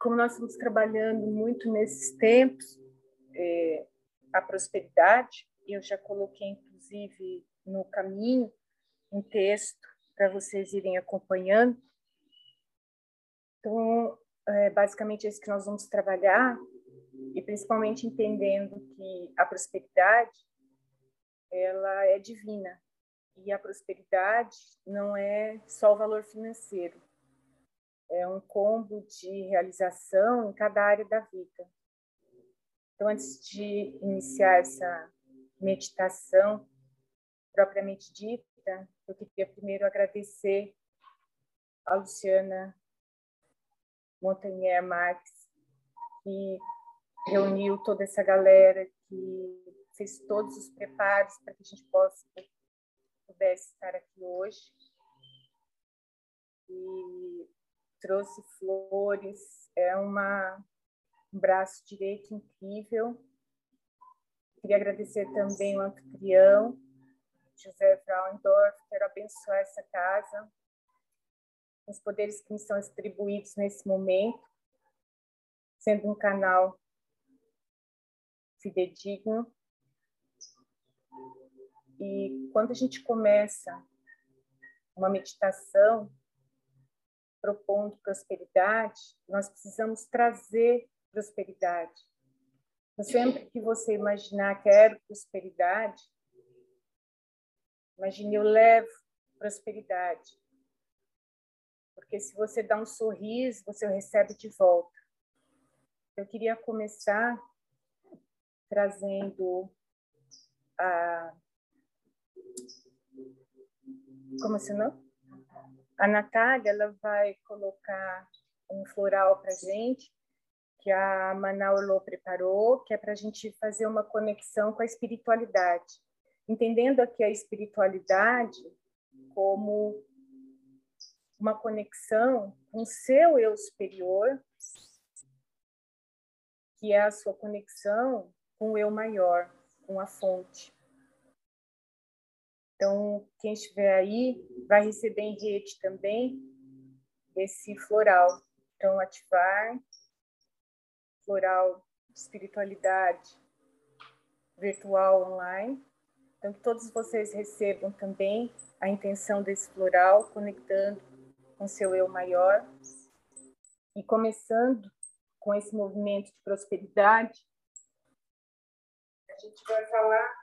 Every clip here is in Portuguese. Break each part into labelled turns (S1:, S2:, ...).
S1: como nós estamos trabalhando muito nesses tempos, é, a prosperidade, eu já coloquei, inclusive, no caminho um texto para vocês irem acompanhando. Então, é basicamente é isso que nós vamos trabalhar, e principalmente entendendo que a prosperidade ela é divina e a prosperidade não é só o valor financeiro, é um combo de realização em cada área da vida. Então, antes de iniciar essa meditação propriamente dita, eu queria primeiro agradecer a Luciana Montagnier Marques, que reuniu toda essa galera, que fez todos os preparos para que a gente possa pudesse estar aqui hoje. E trouxe flores, é uma, um braço direito incrível. Queria agradecer também o anfitrião, José Fraundorf, quero abençoar essa casa, os poderes que me são distribuídos nesse momento, sendo um canal fidedigno. E quando a gente começa uma meditação propondo prosperidade, nós precisamos trazer prosperidade. Sempre que você imaginar quero prosperidade, imagine eu levo prosperidade. Porque se você dá um sorriso, você recebe de volta. Eu queria começar trazendo a. Como se não? A Natália ela vai colocar um floral para gente que a Manaulô preparou, que é para a gente fazer uma conexão com a espiritualidade, entendendo aqui a espiritualidade como uma conexão com o seu eu superior, que é a sua conexão com o eu maior, com a fonte. Então, quem estiver aí vai receber em rede também esse floral. Então, ativar floral de espiritualidade virtual online. Então, que todos vocês recebam também a intenção desse floral, conectando com seu eu maior. E começando com esse movimento de prosperidade, a gente vai falar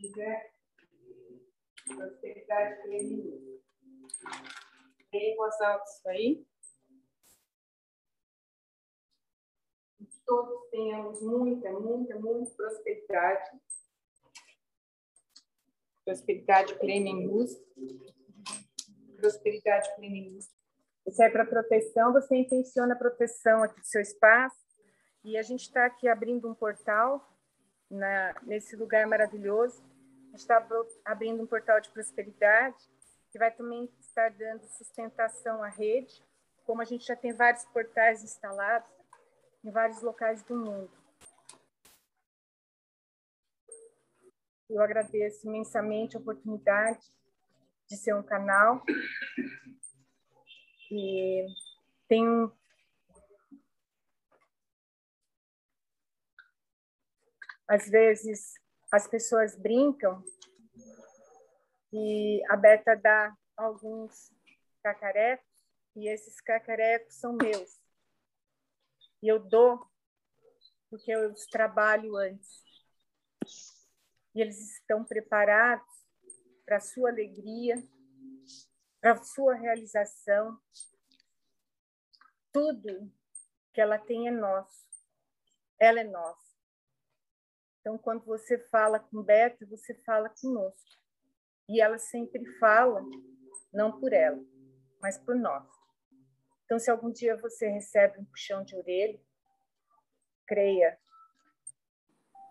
S1: quiser prosperidade feminina. Bem voz alta isso aí. Que todos tenhamos muita, muita, muita prosperidade. Prosperidade plena em luz. Prosperidade plena em luz. Isso é para proteção, você intenciona a proteção aqui do seu espaço. E a gente está aqui abrindo um portal na, nesse lugar maravilhoso. A gente está abrindo um portal de prosperidade que vai também estar dando sustentação à rede, como a gente já tem vários portais instalados em vários locais do mundo. Eu agradeço imensamente a oportunidade de ser um canal e tenho às vezes as pessoas brincam e a Beta dá alguns cacarecos e esses cacarecos são meus. E eu dou porque eu os trabalho antes. E eles estão preparados para a sua alegria, para a sua realização. Tudo que ela tem é nosso. Ela é nossa. Então, quando você fala com Beta, você fala conosco. E ela sempre fala, não por ela, mas por nós. Então, se algum dia você recebe um puxão de orelha, creia,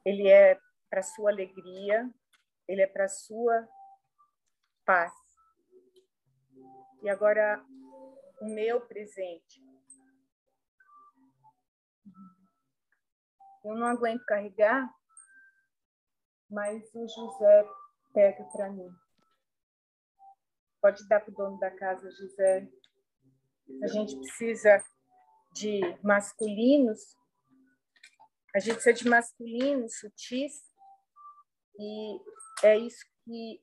S1: ele é para sua alegria, ele é para sua paz. E agora, o meu presente. Eu não aguento carregar, mas o José pega para mim. Pode dar para o dono da casa, José. A gente precisa de masculinos, a gente precisa de masculinos sutis, e é isso que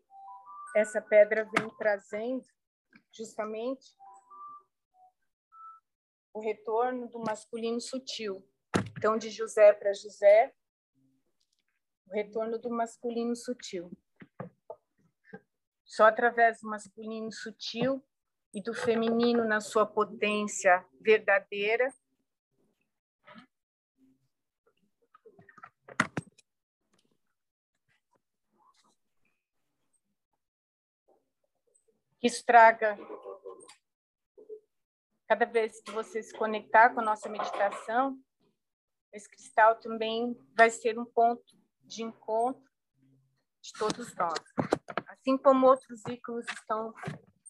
S1: essa pedra vem trazendo, justamente o retorno do masculino sutil. Então, de José para José, o retorno do masculino sutil. Só através do masculino sutil e do feminino na sua potência verdadeira que isso traga cada vez que você se conectar com a nossa meditação, esse cristal também vai ser um ponto de encontro de todos nós. Assim como outros ícones estão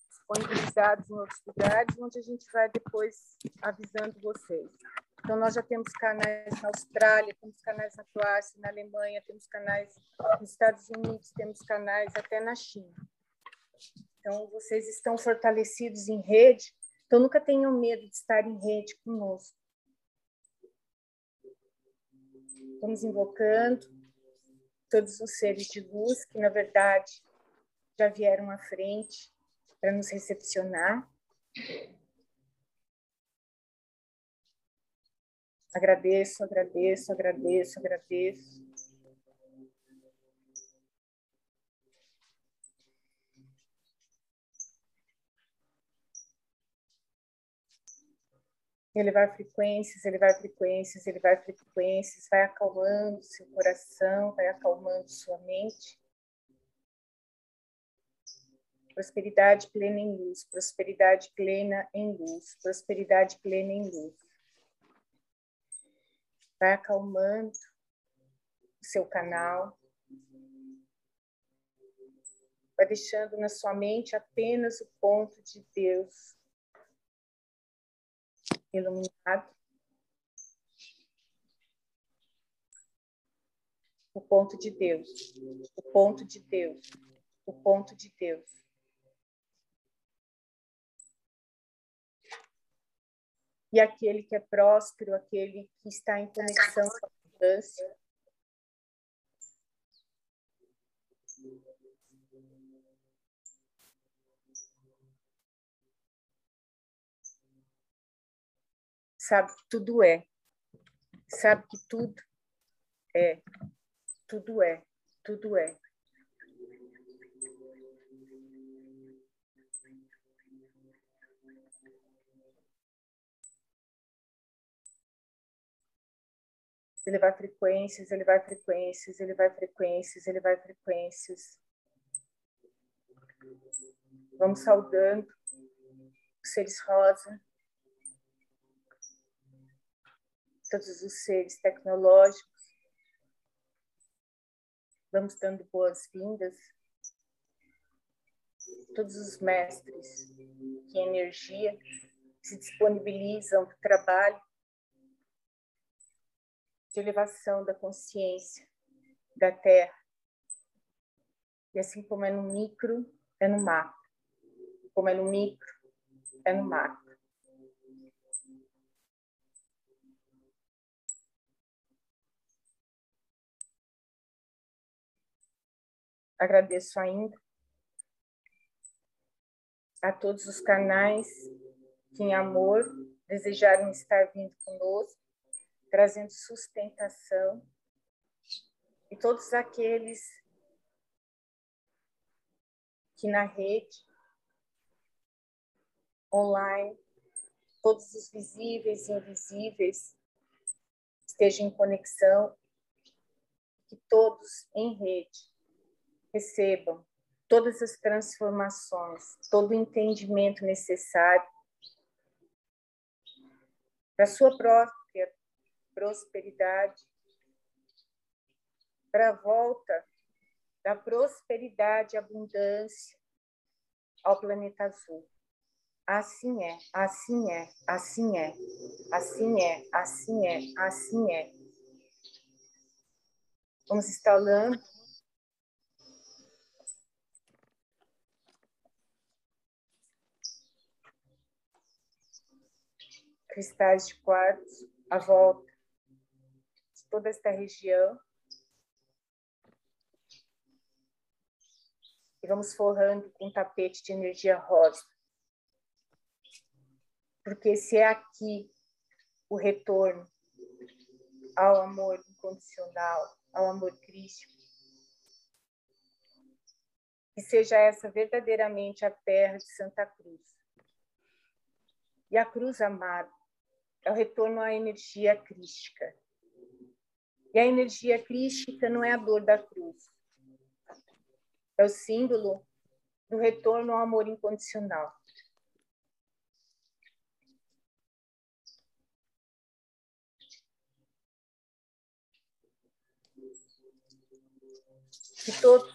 S1: disponibilizados em outros lugares, onde a gente vai depois avisando vocês. Então, nós já temos canais na Austrália, temos canais na Croácia, na Alemanha, temos canais nos Estados Unidos, temos canais até na China. Então, vocês estão fortalecidos em rede, então nunca tenham medo de estar em rede conosco. Estamos invocando todos os seres de luz que, na verdade, já vieram à frente para nos recepcionar. Agradeço, agradeço, agradeço, agradeço. Ele vai frequências, ele vai frequências, ele vai frequências, vai acalmando seu coração, vai acalmando sua mente. Prosperidade plena em luz, prosperidade plena em luz, prosperidade plena em luz. Vai acalmando o seu canal. Vai deixando na sua mente apenas o ponto de Deus iluminado. O ponto de Deus, o ponto de Deus, o ponto de Deus. E aquele que é próspero, aquele que está em conexão com a abundância, sabe que tudo é, sabe que tudo é, tudo é, tudo é. Ele vai frequências, ele vai frequências, ele vai frequências, ele vai frequências. Vamos saudando os seres rosa, todos os seres tecnológicos. Vamos dando boas-vindas. Todos os mestres que energia se disponibilizam para o trabalho de elevação da consciência da Terra. E assim como é no micro, é no macro. Como é no micro, é no macro. Agradeço ainda a todos os canais que, em amor, desejaram estar vindo conosco, trazendo sustentação, e todos aqueles que na rede, online, todos os visíveis e invisíveis estejam em conexão, que todos em rede recebam todas as transformações, todo o entendimento necessário para sua própria prosperidade, para a volta da prosperidade e abundância ao planeta azul. Assim é, assim é, assim é, assim é, assim é, assim é. Vamos instalando cristais de quartzo à volta de toda esta região. E vamos forrando com um tapete de energia rosa. Porque se é aqui o retorno ao amor incondicional, ao amor crístico, que seja essa verdadeiramente a terra de Santa Cruz. E a cruz amada é o retorno à energia crística. E a energia crística não é a dor da cruz. É o símbolo do retorno ao amor incondicional. Que todos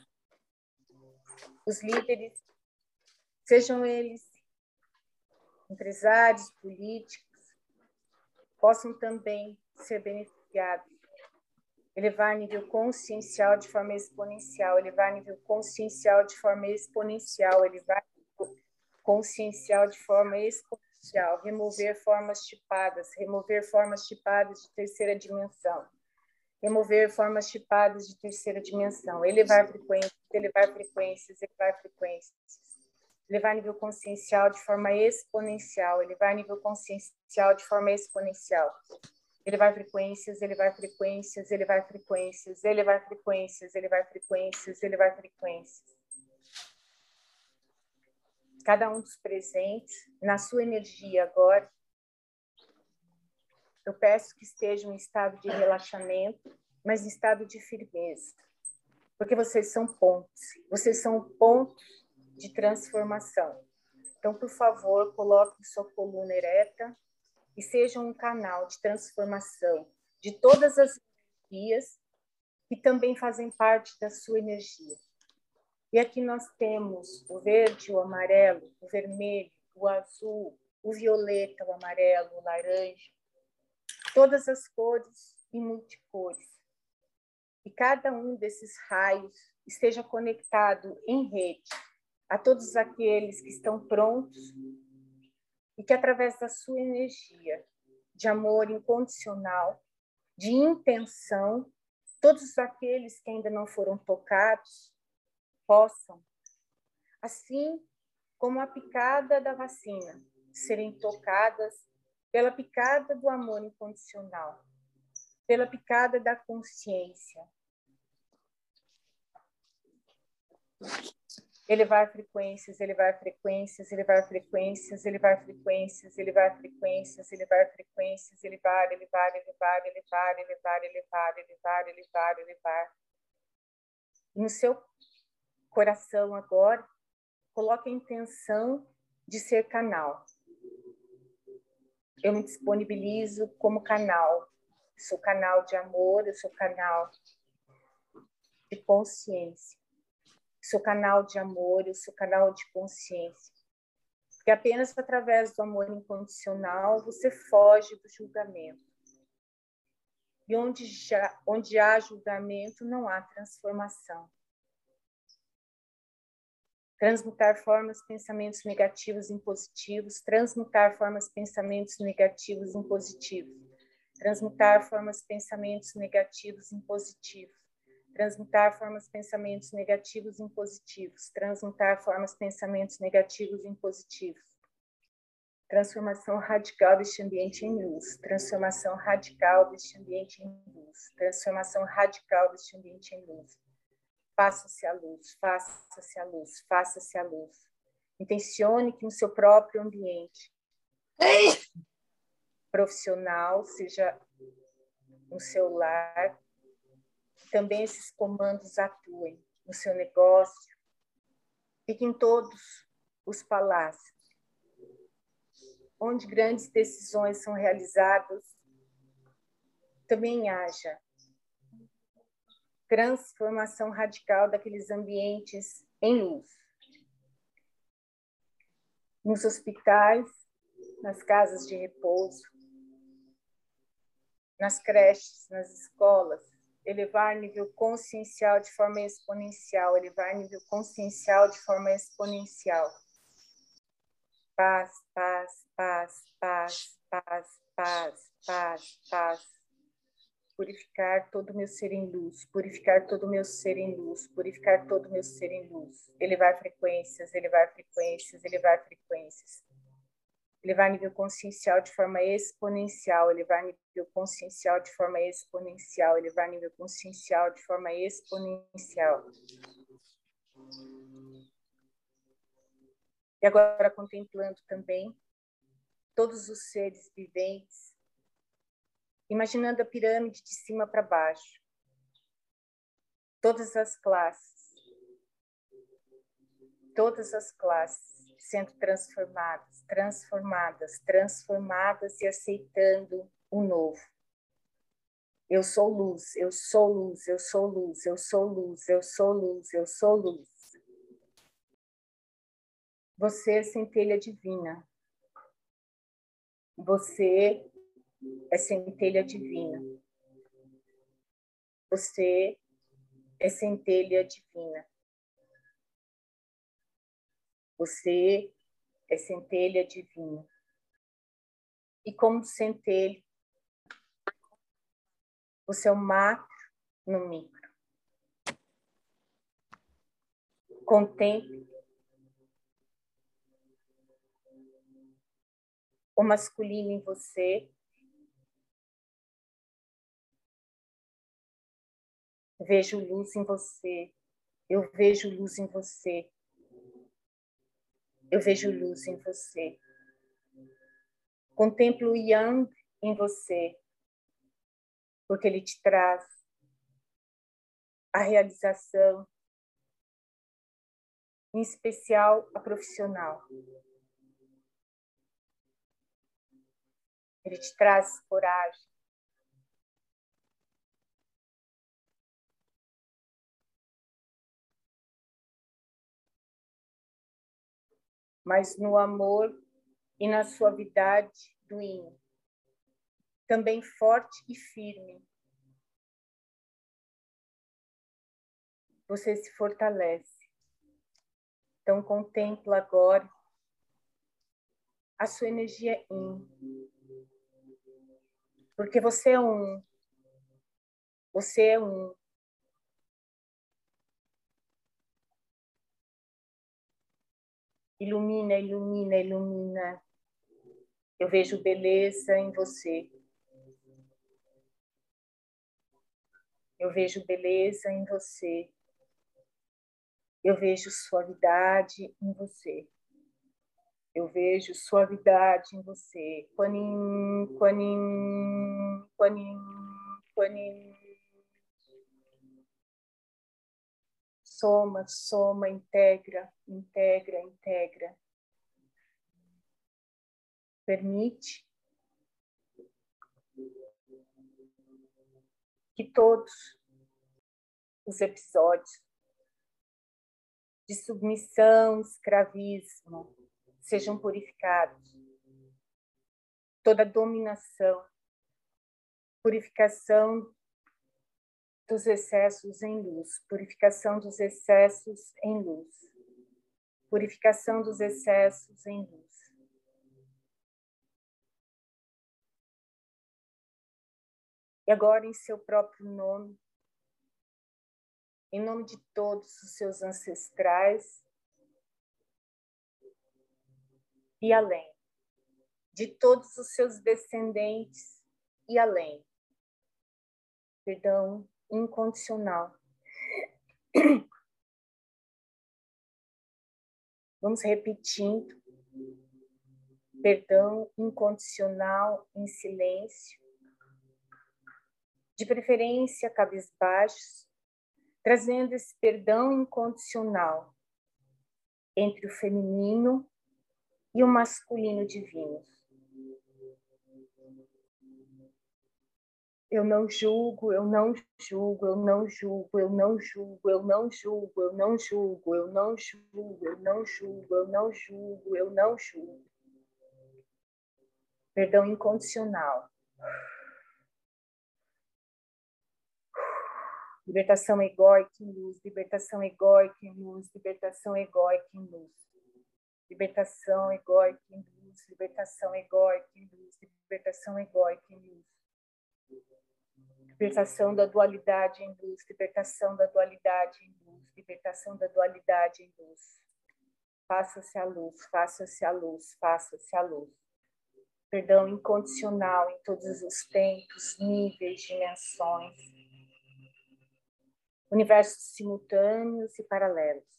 S1: os líderes, sejam eles empresários, políticos, possam também ser beneficiados. Elevar nível consciencial de forma exponencial, elevar nível consciencial de forma exponencial, elevar consciencial de forma exponencial, remover formas tipadas, remover formas tipadas de terceira dimensão remover formas tipadas de terceira dimensão, elevar frequências, elevar frequências, elevar frequências, elevar nível consciencial de forma exponencial, elevar nível consciencial de forma exponencial, elevar frequências, elevar frequências, elevar frequências, elevar frequências, elevar frequências, elevar frequências. Cada um dos presentes, na sua energia agora, eu peço que estejam em estado de relaxamento, mas em estado de firmeza, porque vocês são pontes, vocês são pontos de transformação. Então, por favor, coloque sua coluna ereta e sejam um canal de transformação de todas as energias que também fazem parte da sua energia. E aqui nós temos o verde, o amarelo, o vermelho, o azul, o violeta, o amarelo, o laranja, todas as cores e multicores. E cada um desses raios esteja conectado em rede a todos aqueles que estão prontos e que, através da sua energia de amor incondicional, de intenção, todos aqueles que ainda não foram tocados possam, assim como a picada da vacina, serem tocadas pela picada do amor incondicional, pela picada da consciência. Elevar frequências, elevar frequências, elevar frequências, elevar frequências, elevar frequências, elevar frequências, elevar, elevar, elevar, elevar, elevar, elevar, elevar, elevar, elevar. No seu coração agora, coloque a intenção de ser canal eu me disponibilizo como canal. sou canal de amor, eu sou canal de consciência. Sou canal de amor, eu sou canal de consciência. Porque apenas através do amor incondicional você foge do julgamento. E onde, já, onde há julgamento, não há transformação transmutar formas, pensamentos negativos em positivos, transmutar formas, pensamentos negativos em positivos, transmutar formas, pensamentos negativos em positivos, transmutar formas, pensamentos negativos em positivos, transmutar formas, pensamentos negativos em positivos. Transformação radical deste ambiente em luz, transformação radical deste ambiente em luz, transformação radical deste ambiente em luz Faça-se a luz, faça-se a luz, faça-se a luz. Intencione que no seu próprio ambiente profissional, seja no seu lar, também esses comandos atuem no seu negócio, fiquem em todos os palácios, onde grandes decisões são realizadas, também haja transformação radical daqueles ambientes em luz. Nos hospitais, nas casas de repouso, nas creches, nas escolas, elevar nível consciencial de forma exponencial, elevar nível consciencial de forma exponencial. Paz, paz, paz, paz, paz, paz, paz, paz. Purificar todo o meu ser em luz, purificar todo o meu ser em luz, purificar todo o meu ser em luz. Elevar frequências, elevar frequências, elevar frequências. Elevar nível consciencial de forma exponencial, elevar nível consciencial de forma exponencial, elevar nível consciencial de forma exponencial. E agora contemplando também todos os seres viventes, imaginando a pirâmide de cima para baixo, todas as classes, todas as classes sendo transformadas, transformadas, transformadas e aceitando o novo. Eu sou luz, eu sou luz, eu sou luz, eu sou luz, eu sou luz, eu sou luz. Você é centelha divina. Você é centelha divina. Você é centelha divina. Você é centelha divina. E como centelha, você é o macro no micro. Contemple o masculino em você. Vejo luz em você. Eu vejo luz em você. Eu vejo luz em você. Contemplo o Yang em você, porque ele te traz a realização, em especial a profissional. Ele te traz coragem. Mas no amor e na suavidade do hino. Também forte e firme. Você se fortalece. Então contempla agora a sua energia in porque você é um. Você é um. Ilumina, ilumina, ilumina. Eu vejo beleza em você. Eu vejo beleza em você. Eu vejo suavidade em você. Eu vejo suavidade em você. Quanin, quanin, quanin, quanin. Soma, soma, integra, integra, integra. Permite que todos os episódios de submissão, escravismo, sejam purificados. Toda dominação, purificação dos excessos em luz, purificação dos excessos em luz, purificação dos excessos em luz. E agora, em seu próprio nome, em nome de todos os seus ancestrais, e além, de todos os seus descendentes e além. Perdão incondicional. Vamos repetindo. Perdão incondicional em silêncio. De preferência, cabisbaixos, trazendo esse perdão incondicional entre o feminino e o masculino divino. Eu não julgo, eu não julgo, eu não julgo, eu não julgo, eu não julgo, eu não julgo, eu não julgo, eu não julgo, eu não julgo, eu não julgo. Perdão incondicional. Libertação egóica em luz, libertação egóica em luz, libertação egóica em luz libertação egóica em luz, libertação egóica em luz, libertação egóica em luz. Libertação da dualidade em luz, libertação da dualidade em luz, libertação da dualidade em luz. Faça-se a luz, faça-se a luz, faça-se a luz. Perdão incondicional em todos os tempos, níveis, dimensões. Universos simultâneos e paralelos.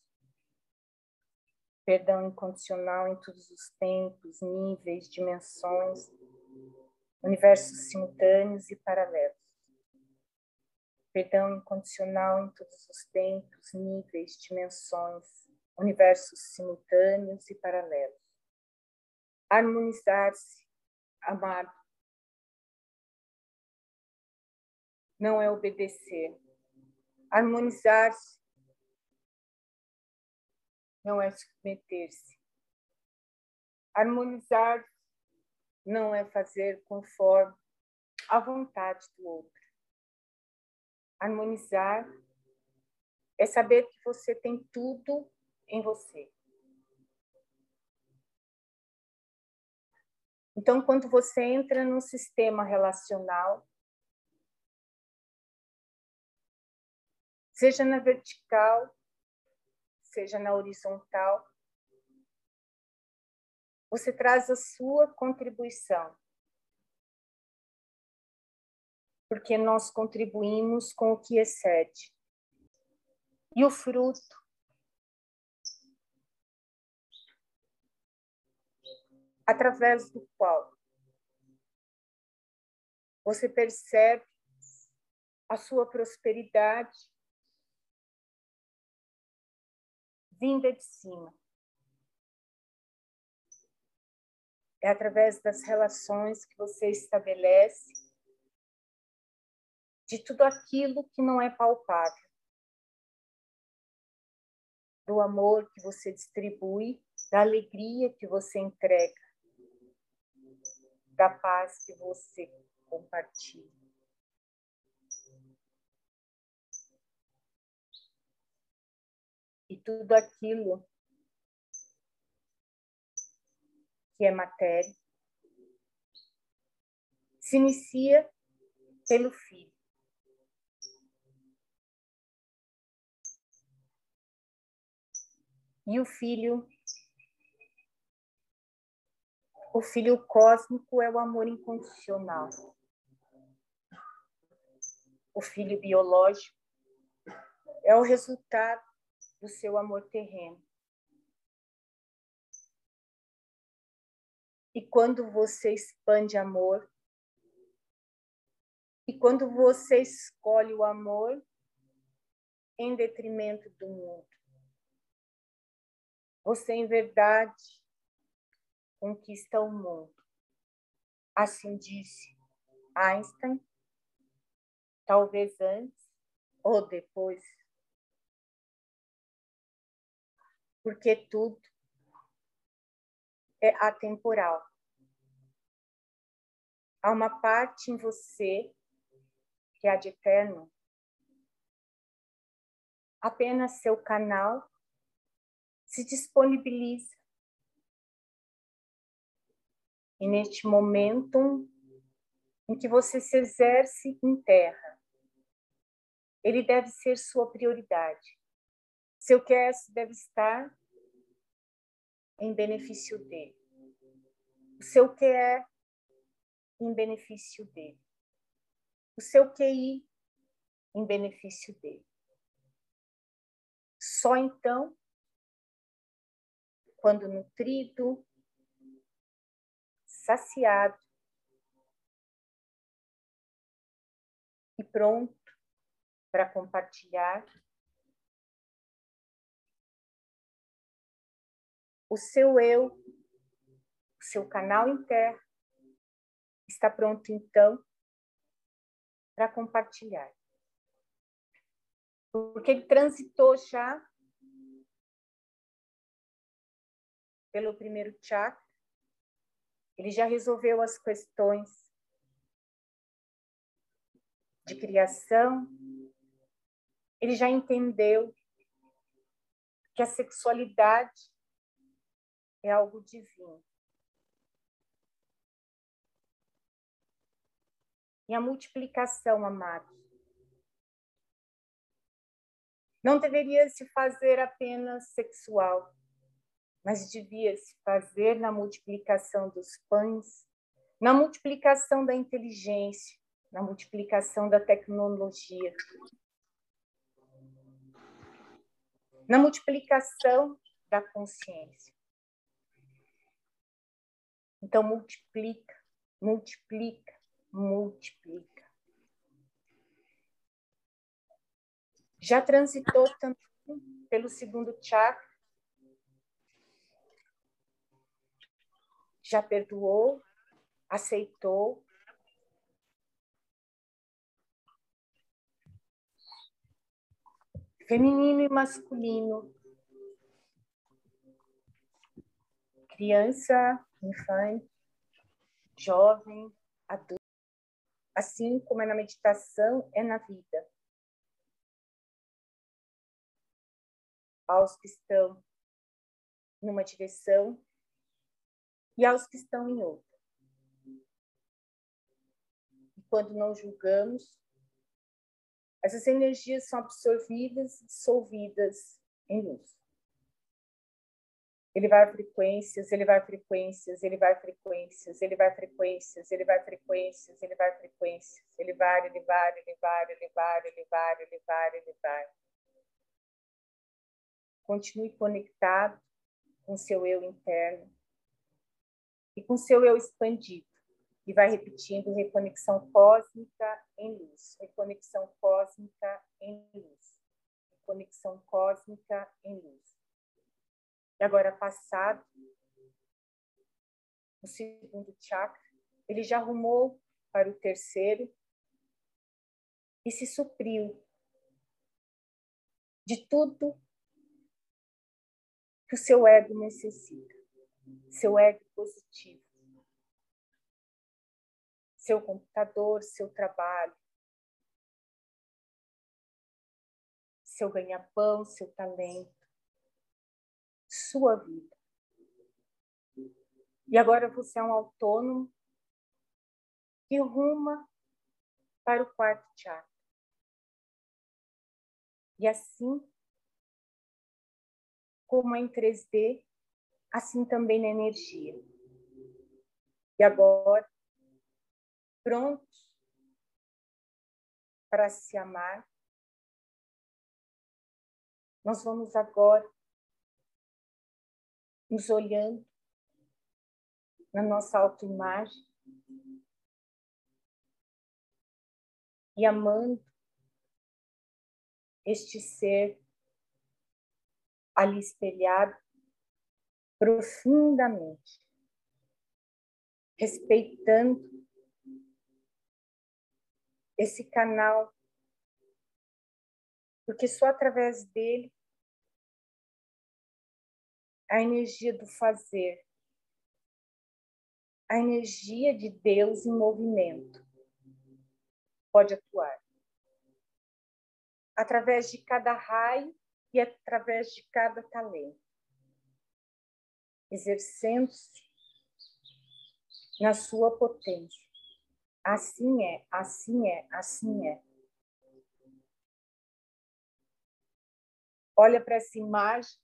S1: Perdão incondicional em todos os tempos, níveis, dimensões. Universos simultâneos e paralelos. Perdão incondicional em todos os tempos, níveis, dimensões universos simultâneos e paralelos. Harmonizar-se, amar, não é obedecer. Harmonizar-se não é submeter-se. Harmonizar não é fazer conforme a vontade do outro. Harmonizar é saber que você tem tudo em você. Então, quando você entra num sistema relacional, seja na vertical, seja na horizontal, você traz a sua contribuição. Porque nós contribuímos com o que excede. E o fruto através do qual você percebe a sua prosperidade vinda de cima. É através das relações que você estabelece de tudo aquilo que não é palpável. Do amor que você distribui, da alegria que você entrega da paz que você compartilha. E tudo aquilo que é matéria se inicia pelo filho. E o filho o filho cósmico é o amor incondicional. O filho biológico é o resultado do seu amor terreno. E quando você expande amor, e quando você escolhe o amor em detrimento do mundo, você, em verdade, conquista o mundo. Assim disse Einstein, talvez antes ou depois. Porque tudo é atemporal. Há uma parte em você que é de eterno. Apenas seu canal se disponibiliza e neste momento em que você se exerce em terra, ele deve ser sua prioridade. Seu quer deve estar em benefício dele. O seu quer em benefício dele. O seu QI em benefício dele. Só então, quando nutrido, saciado e pronto para compartilhar o seu eu, o seu canal interno está pronto então para compartilhar. Porque ele transitou já pelo primeiro chakra, ele já resolveu as questões de criação, ele já entendeu que a sexualidade é algo divino. E a multiplicação, amados, não deveria se fazer apenas sexual, mas devia se fazer na multiplicação dos pães, na multiplicação da inteligência, na multiplicação da tecnologia, na multiplicação da consciência. Então, multiplica, multiplica, multiplica. Já transitou também pelo segundo chakra? Já perdoou? Aceitou? Feminino e masculino. Criança, infante, jovem, adulto. Assim como é na meditação, é na vida. aos que estão numa direção e aos que estão em outra. E quando não julgamos, essas energias são absorvidas e dissolvidas em luz. Ele vai frequências, ele vai frequências, ele vai frequências, ele vai frequências, ele vai frequências, ele vai frequências, ele vai, ele vai, ele vai, ele vai, ele vai, ele vai, ele vai. Continue conectado com seu eu interno e com seu eu expandido. E vai repetindo reconexão cósmica em luz, reconexão cósmica em luz, reconexão cósmica em luz. E agora, passado o segundo chakra, ele já arrumou para o terceiro e se supriu de tudo que o seu ego necessita. Seu ego positivo. Seu computador, seu trabalho. Seu ganha-pão, seu talento. Sua vida. E agora você é um autônomo que ruma para o quarto chakra. E assim como é em 3D, assim também na energia. E agora, prontos para se amar, nós vamos agora nos olhando na nossa autoimagem e amando este ser ali espelhado profundamente, respeitando esse canal, porque só através dele a energia do fazer, a energia de Deus em movimento pode atuar. Através de cada raio e através de cada talento, exercendo-se na sua potência. Assim é, assim é, assim é. Olha para essa imagem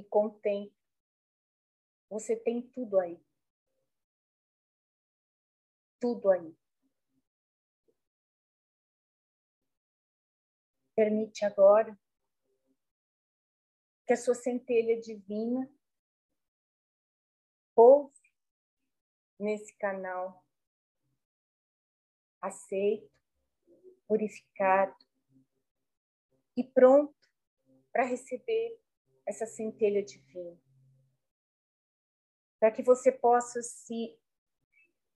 S1: e contempla. Você tem tudo aí. Tudo aí. Permite agora que a sua centelha divina pouse nesse canal aceito, purificado e pronto para receber essa centelha divina. Para que você possa se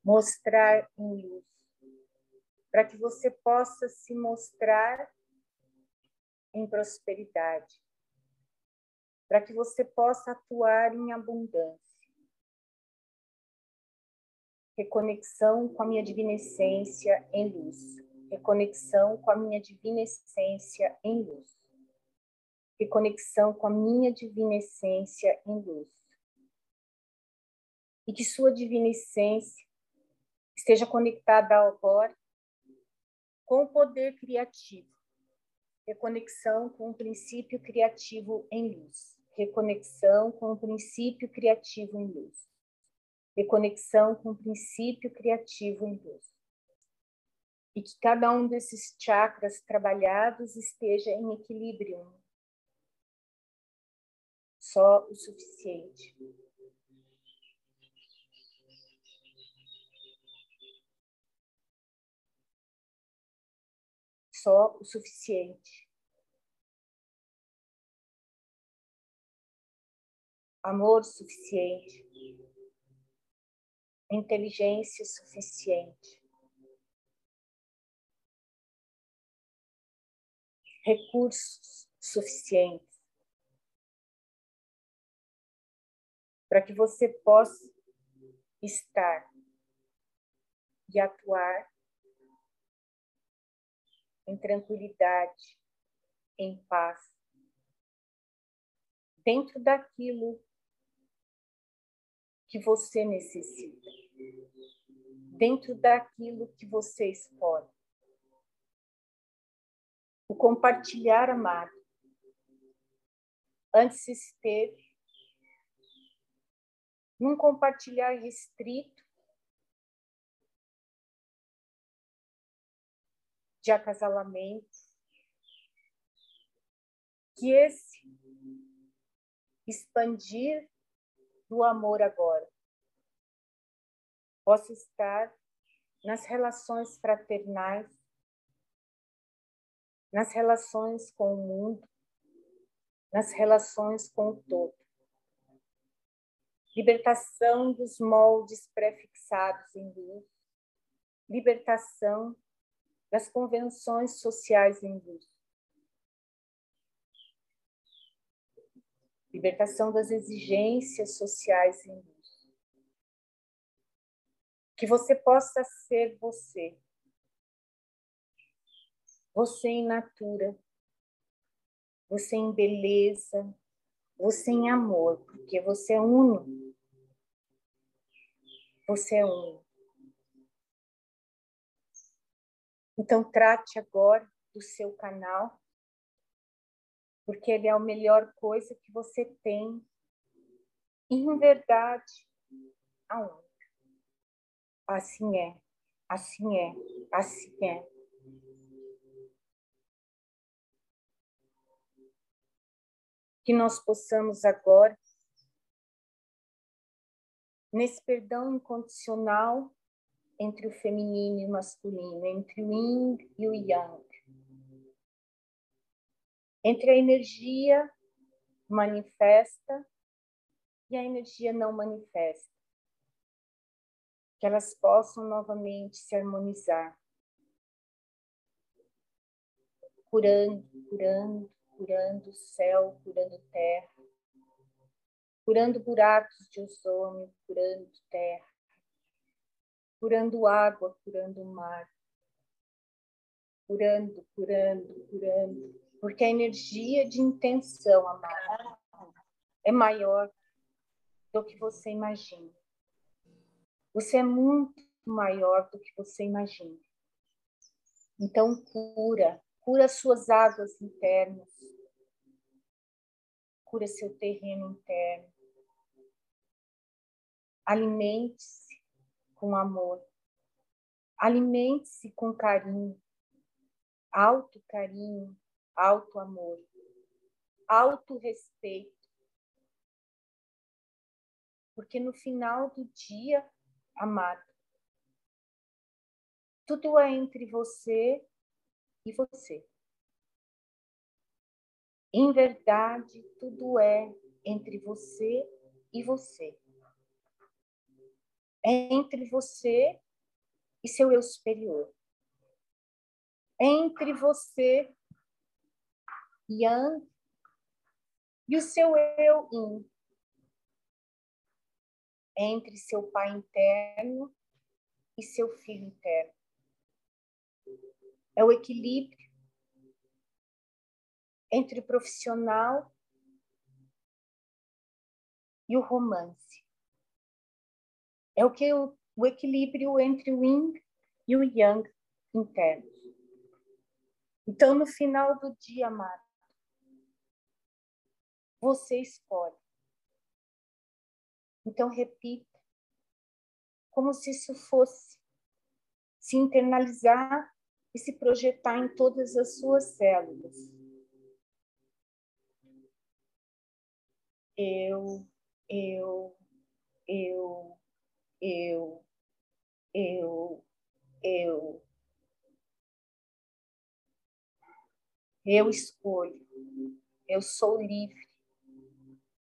S1: mostrar em luz. Para que você possa se mostrar em prosperidade para que você possa atuar em abundância. Reconexão com a minha divina essência em luz. Reconexão com a minha divina essência em luz. Reconexão com a minha divina essência em luz. E que sua divina essência esteja conectada agora com o poder criativo. Reconexão com o princípio criativo em luz. Reconexão com o princípio criativo em luz. Reconexão com o princípio criativo em luz. E que cada um desses chakras trabalhados esteja em equilíbrio. Só o suficiente. só o suficiente. Amor suficiente. Inteligência suficiente. Recursos suficientes. Para que você possa estar e atuar em tranquilidade, em paz, dentro daquilo que você necessita, dentro daquilo que você escolhe. O compartilhar amado. Antes esteve num compartilhar restrito de acasalamento, que esse expandir do amor agora possa estar nas relações fraternais, nas relações com o mundo, nas relações com o todo. Libertação dos moldes prefixados em luz, libertação das convenções sociais hindus. Libertação das exigências sociais hindus. Que você possa ser você. Você em natura. Você em beleza. Você em amor, porque você é uno. Você é uno. Então, trate agora do seu canal, porque ele é a melhor coisa que você tem. Em verdade, a única. Assim é, assim é, assim é. Que nós possamos agora, nesse perdão incondicional, entre o feminino e o masculino, entre o yin e o yang, entre a energia manifesta e a energia não manifesta, que elas possam novamente se harmonizar, curando, curando, curando céu, curando terra, curando buracos de ozônio, curando terra curando água, curando mar, curando, curando, curando, porque a energia de intenção, amada, é maior do que você imagina. Você é muito maior do que você imagina. Então, cura, cura suas águas internas, cura seu terreno interno. Alimente-se com amor. Alimente-se com carinho, alto carinho, alto amor, alto respeito. Porque no final do dia, amado, tudo é entre você e você. Em verdade, tudo é entre você e você é entre você e seu eu superior. É entre você, Yang, e o seu eu Yin. É entre seu pai interno e seu filho interno. É o equilíbrio entre o profissional e o romance. É o que o, o equilíbrio entre o yin e o yang internos. Então, no final do dia, amado, você escolhe. Então, repita, como se isso fosse se internalizar e se projetar em todas as suas células. Eu, eu, eu, eu, eu, eu. Eu escolho. Eu sou livre.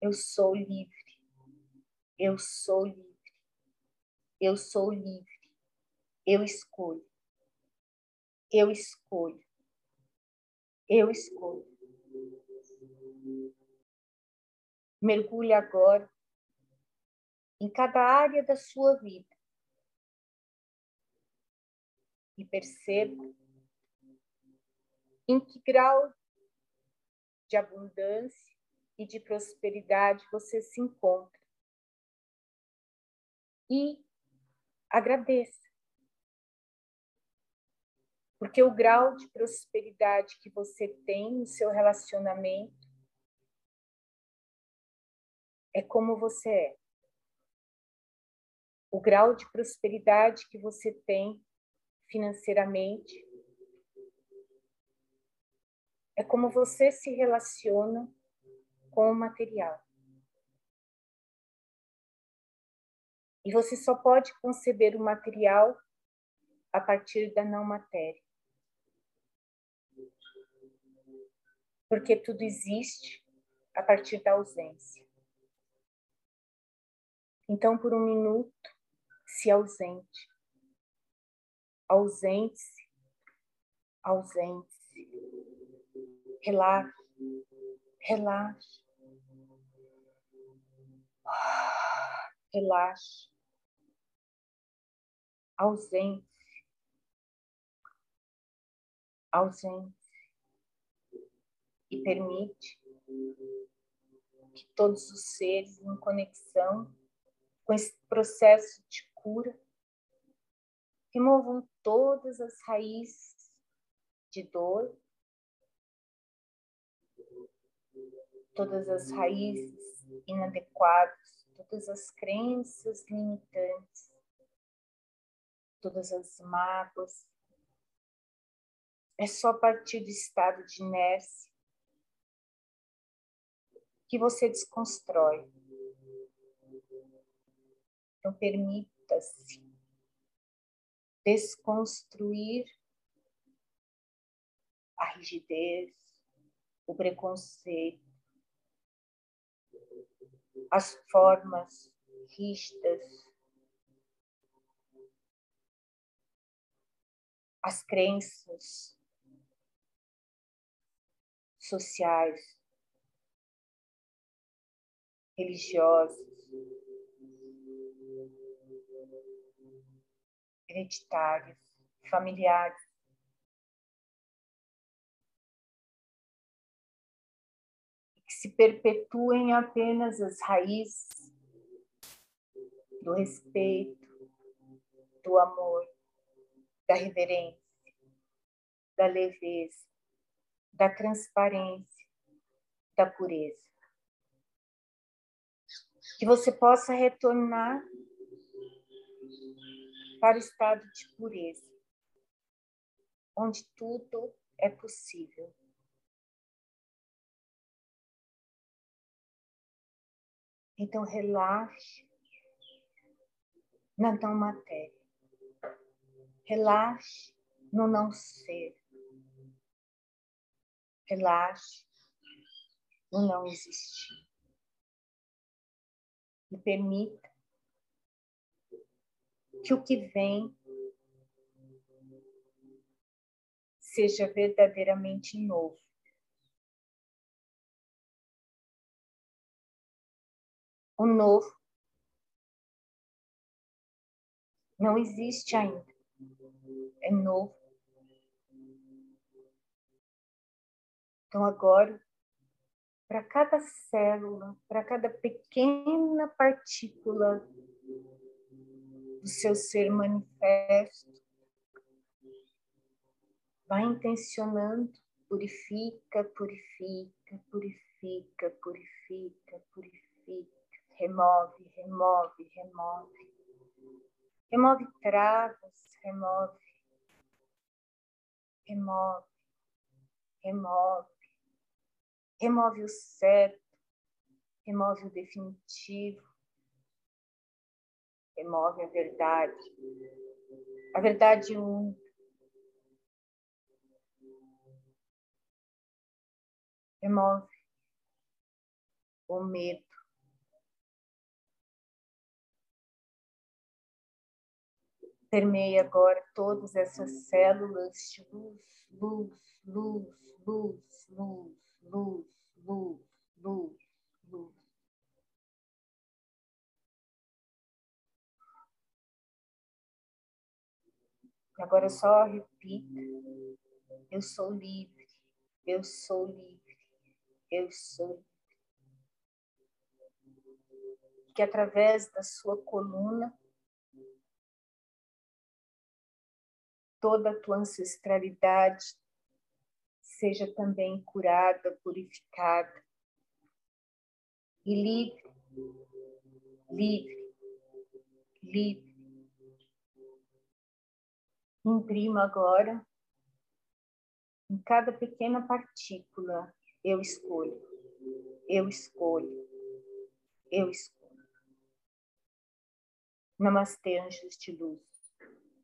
S1: Eu sou livre. Eu sou livre. Eu sou livre. Eu escolho. Eu escolho. Eu escolho. Mergulhe agora em cada área da sua vida e perceba em que grau de abundância e de prosperidade você se encontra. E agradeça. Porque o grau de prosperidade que você tem no seu relacionamento é como você é o grau de prosperidade que você tem financeiramente, é como você se relaciona com o material. E você só pode conceber o material a partir da não matéria. Porque tudo existe a partir da ausência. Então, por um minuto, se ausente. Ausente-se, ausente-se. Relaxe, relaxe. Relaxe. Ausente. Ausente. E permite que todos os seres em conexão com esse processo de cura, removam todas as raízes de dor, todas as raízes inadequadas, todas as crenças limitantes, todas as mágoas. É só a partir do estado de inércia que você desconstrói. Então, permita-se desconstruir a rigidez, o preconceito, as formas rígidas, as crenças sociais, religiosas, hereditários, familiares. Que se perpetuem apenas as raízes do respeito, do amor, da reverência, da leveza, da transparência, da pureza. Que você possa retornar para o estado de pureza, onde tudo é possível. Então, relaxe na não matéria. Relaxe no não ser. Relaxe no não existir. E permita que o que vem seja verdadeiramente novo. O novo não existe ainda. É novo. Então, agora, para cada célula, para cada pequena partícula do seu ser manifesto, Vai intencionando, purifica, purifica, purifica, purifica, purifica, remove, remove, remove. Remove travas, remove, remove, remove, remove o certo, remove o definitivo, remove a verdade, a verdade única. Remove o medo. Permeia agora todas essas células de luz, luz, luz, luz, luz, luz, luz, luz, luz. Agora só repita: eu sou livre, eu sou livre, eu sou livre. Que através da sua coluna, toda a tua ancestralidade seja também curada, purificada e livre, livre, livre Imprima agora em cada pequena partícula. Eu escolho, eu escolho, eu escolho. Namastê, anjos de luz.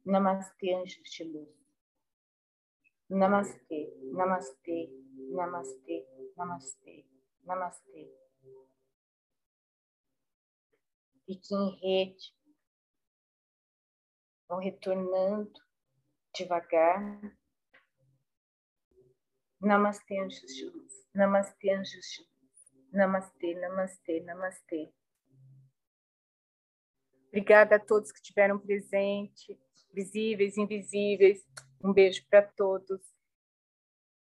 S1: Namastê, anjos de luz. Namastê, namastê, namastê, namastê, namastê. Fique em rede, vão retornando devagar. Namastê, anjos de luz. Namastê, anjos de luz. Namastê, namastê, namastê. Obrigada a todos que estiveram presentes, visíveis, invisíveis. Um beijo para todos.